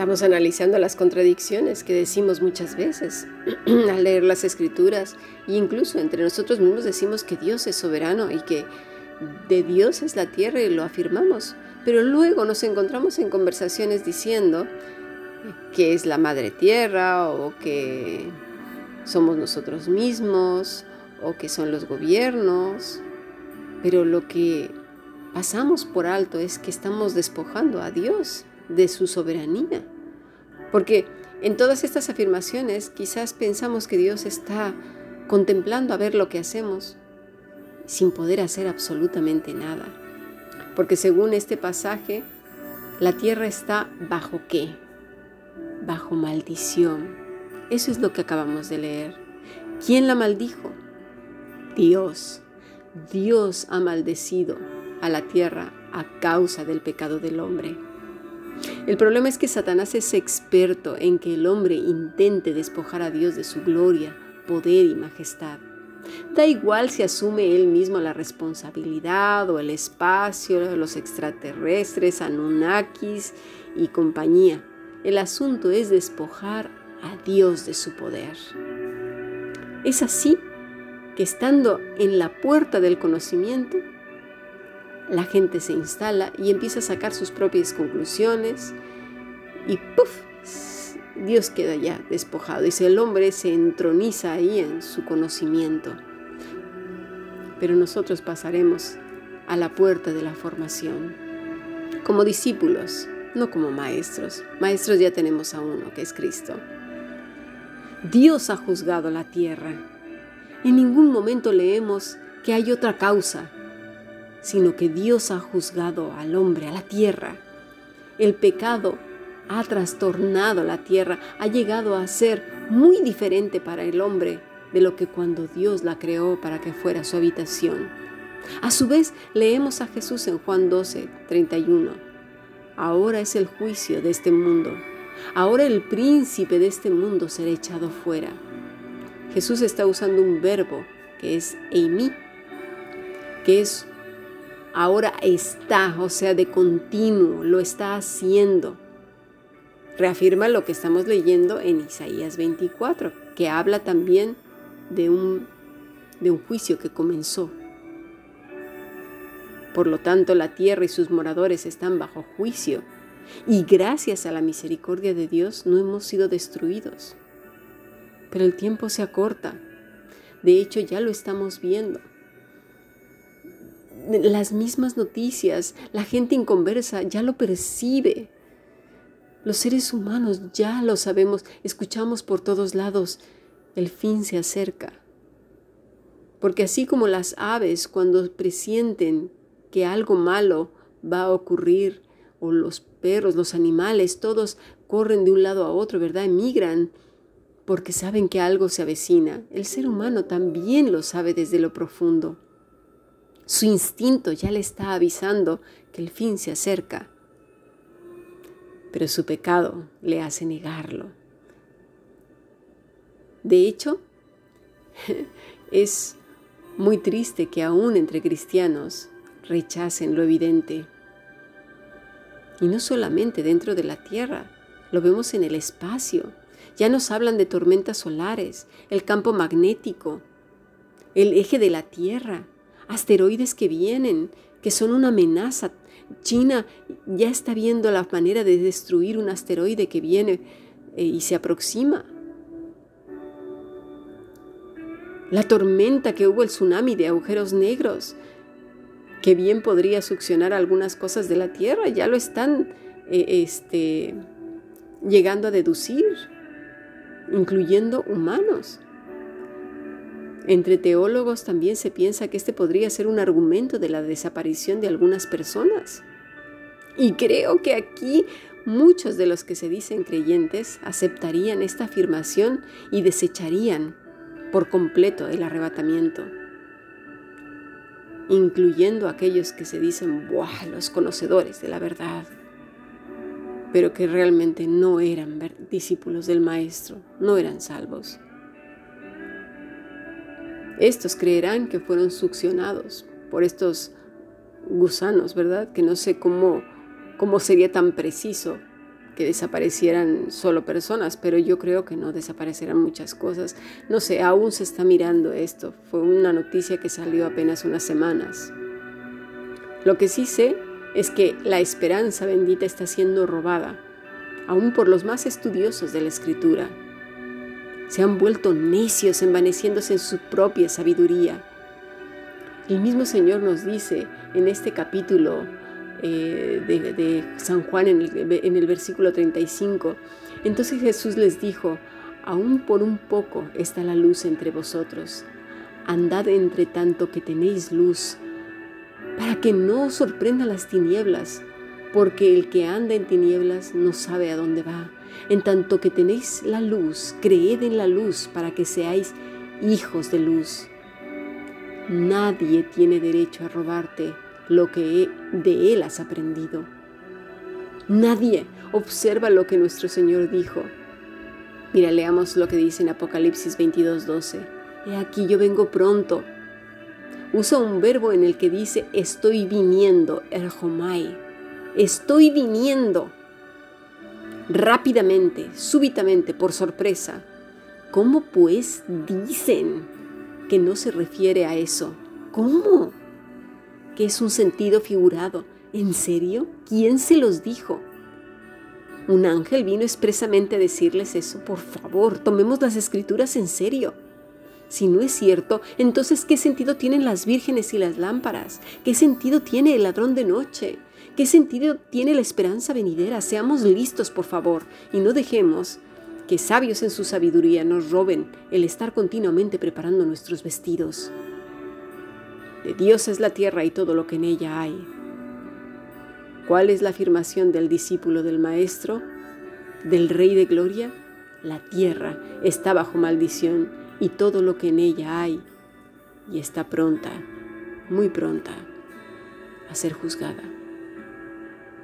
Estamos analizando las contradicciones que decimos muchas veces al leer las escrituras. E incluso entre nosotros mismos decimos que Dios es soberano y que de Dios es la tierra y lo afirmamos, pero luego nos encontramos en conversaciones diciendo que es la madre tierra o que somos nosotros mismos o que son los gobiernos, pero lo que pasamos por alto es que estamos despojando a Dios de su soberanía. Porque en todas estas afirmaciones quizás pensamos que Dios está contemplando a ver lo que hacemos sin poder hacer absolutamente nada. Porque según este pasaje, la tierra está bajo qué? Bajo maldición. Eso es lo que acabamos de leer. ¿Quién la maldijo? Dios. Dios ha maldecido a la tierra a causa del pecado del hombre. El problema es que Satanás es experto en que el hombre intente despojar a Dios de su gloria, poder y majestad. Da igual si asume él mismo la responsabilidad o el espacio, los extraterrestres, Anunnakis y compañía. El asunto es despojar a Dios de su poder. Es así que estando en la puerta del conocimiento, la gente se instala y empieza a sacar sus propias conclusiones y ¡puf! Dios queda ya despojado. y el hombre se entroniza ahí en su conocimiento. Pero nosotros pasaremos a la puerta de la formación, como discípulos, no como maestros. Maestros ya tenemos a uno, que es Cristo. Dios ha juzgado la tierra. En ningún momento leemos que hay otra causa sino que Dios ha juzgado al hombre, a la tierra. El pecado ha trastornado la tierra, ha llegado a ser muy diferente para el hombre de lo que cuando Dios la creó para que fuera su habitación. A su vez, leemos a Jesús en Juan 12, 31. Ahora es el juicio de este mundo. Ahora el príncipe de este mundo será echado fuera. Jesús está usando un verbo que es eimi, que es ahora está, o sea, de continuo, lo está haciendo. Reafirma lo que estamos leyendo en Isaías 24, que habla también de un, de un juicio que comenzó. Por lo tanto, la tierra y sus moradores están bajo juicio, y gracias a la misericordia de Dios no hemos sido destruidos. Pero el tiempo se acorta. De hecho, ya lo estamos viendo las mismas noticias, la gente inconversa ya lo percibe. Los seres humanos ya lo sabemos, escuchamos por todos lados, el fin se acerca. Porque así como las aves cuando presienten que algo malo va a ocurrir, o los perros, los animales, todos corren de un lado a otro, ¿verdad? Emigran porque saben que algo se avecina. El ser humano también lo sabe desde lo profundo. Su instinto ya le está avisando que el fin se acerca, pero su pecado le hace negarlo. De hecho, es muy triste que aún entre cristianos rechacen lo evidente. Y no solamente dentro de la Tierra, lo vemos en el espacio. Ya nos hablan de tormentas solares, el campo magnético, el eje de la Tierra, asteroides que vienen, que son una amenaza. China ya está viendo la manera de destruir un asteroide que viene eh, y se aproxima. La tormenta que hubo, el tsunami de agujeros negros, que bien podría succionar algunas cosas de la Tierra, ya lo están eh, este, llegando a deducir, incluyendo humanos. Entre teólogos también se piensa que este podría ser un argumento de la desaparición de algunas personas. Y creo que aquí muchos de los que se dicen creyentes aceptarían esta afirmación y desecharían por completo el arrebatamiento, incluyendo aquellos que se dicen, ¡buah!, los conocedores de la verdad, pero que realmente no eran discípulos del Maestro, no eran salvos. Estos creerán que fueron succionados por estos gusanos, ¿verdad? Que no sé cómo, cómo sería tan preciso que desaparecieran solo personas, pero yo creo que no desaparecerán muchas cosas. No sé, aún se está mirando esto. Fue una noticia que salió apenas unas semanas. Lo que sí sé es que la esperanza bendita está siendo robada, aún por los más estudiosos de la escritura. Se han vuelto necios envaneciéndose en su propia sabiduría. El mismo Señor nos dice en este capítulo eh, de, San Juan en el, en el versículo 35, entonces Jesús les dijo, aún por un poco está la luz entre vosotros. Andad entre tanto que tenéis luz, para que no os sorprenda las tinieblas, porque el que anda en tinieblas no sabe a dónde va. En tanto que tenéis la luz, creed en la luz para que seáis hijos de luz. Nadie tiene derecho a robarte lo que de él has aprendido. Nadie observa lo que nuestro Señor dijo. Mira, leamos lo que dice en Apocalipsis 22:12. He aquí yo vengo pronto. Usa un verbo en el que dice estoy viniendo, erjomai. Estoy viniendo. Rápidamente, súbitamente, por sorpresa. ¿Cómo pues dicen que no se refiere a eso? ¿Cómo? Que es un sentido figurado. ¿En serio? ¿Quién se los dijo? Un ángel vino expresamente a decirles eso. Por favor, tomemos las escrituras en serio. Si no es cierto, entonces ¿qué sentido tienen las vírgenes y las lámparas? ¿Qué sentido tiene el ladrón de noche? ¿Qué sentido tiene la esperanza venidera? Seamos listos, por favor, y no dejemos que sabios en su sabiduría nos roben el estar continuamente preparando nuestros vestidos. De Dios es la tierra y todo lo que en ella hay. ¿Cuál es la afirmación del discípulo del Maestro, del Rey de Gloria? La tierra está bajo maldición y todo lo que en ella hay, y está pronta, muy pronta, a ser juzgada.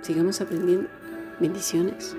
Sigamos aprendiendo. Bendiciones.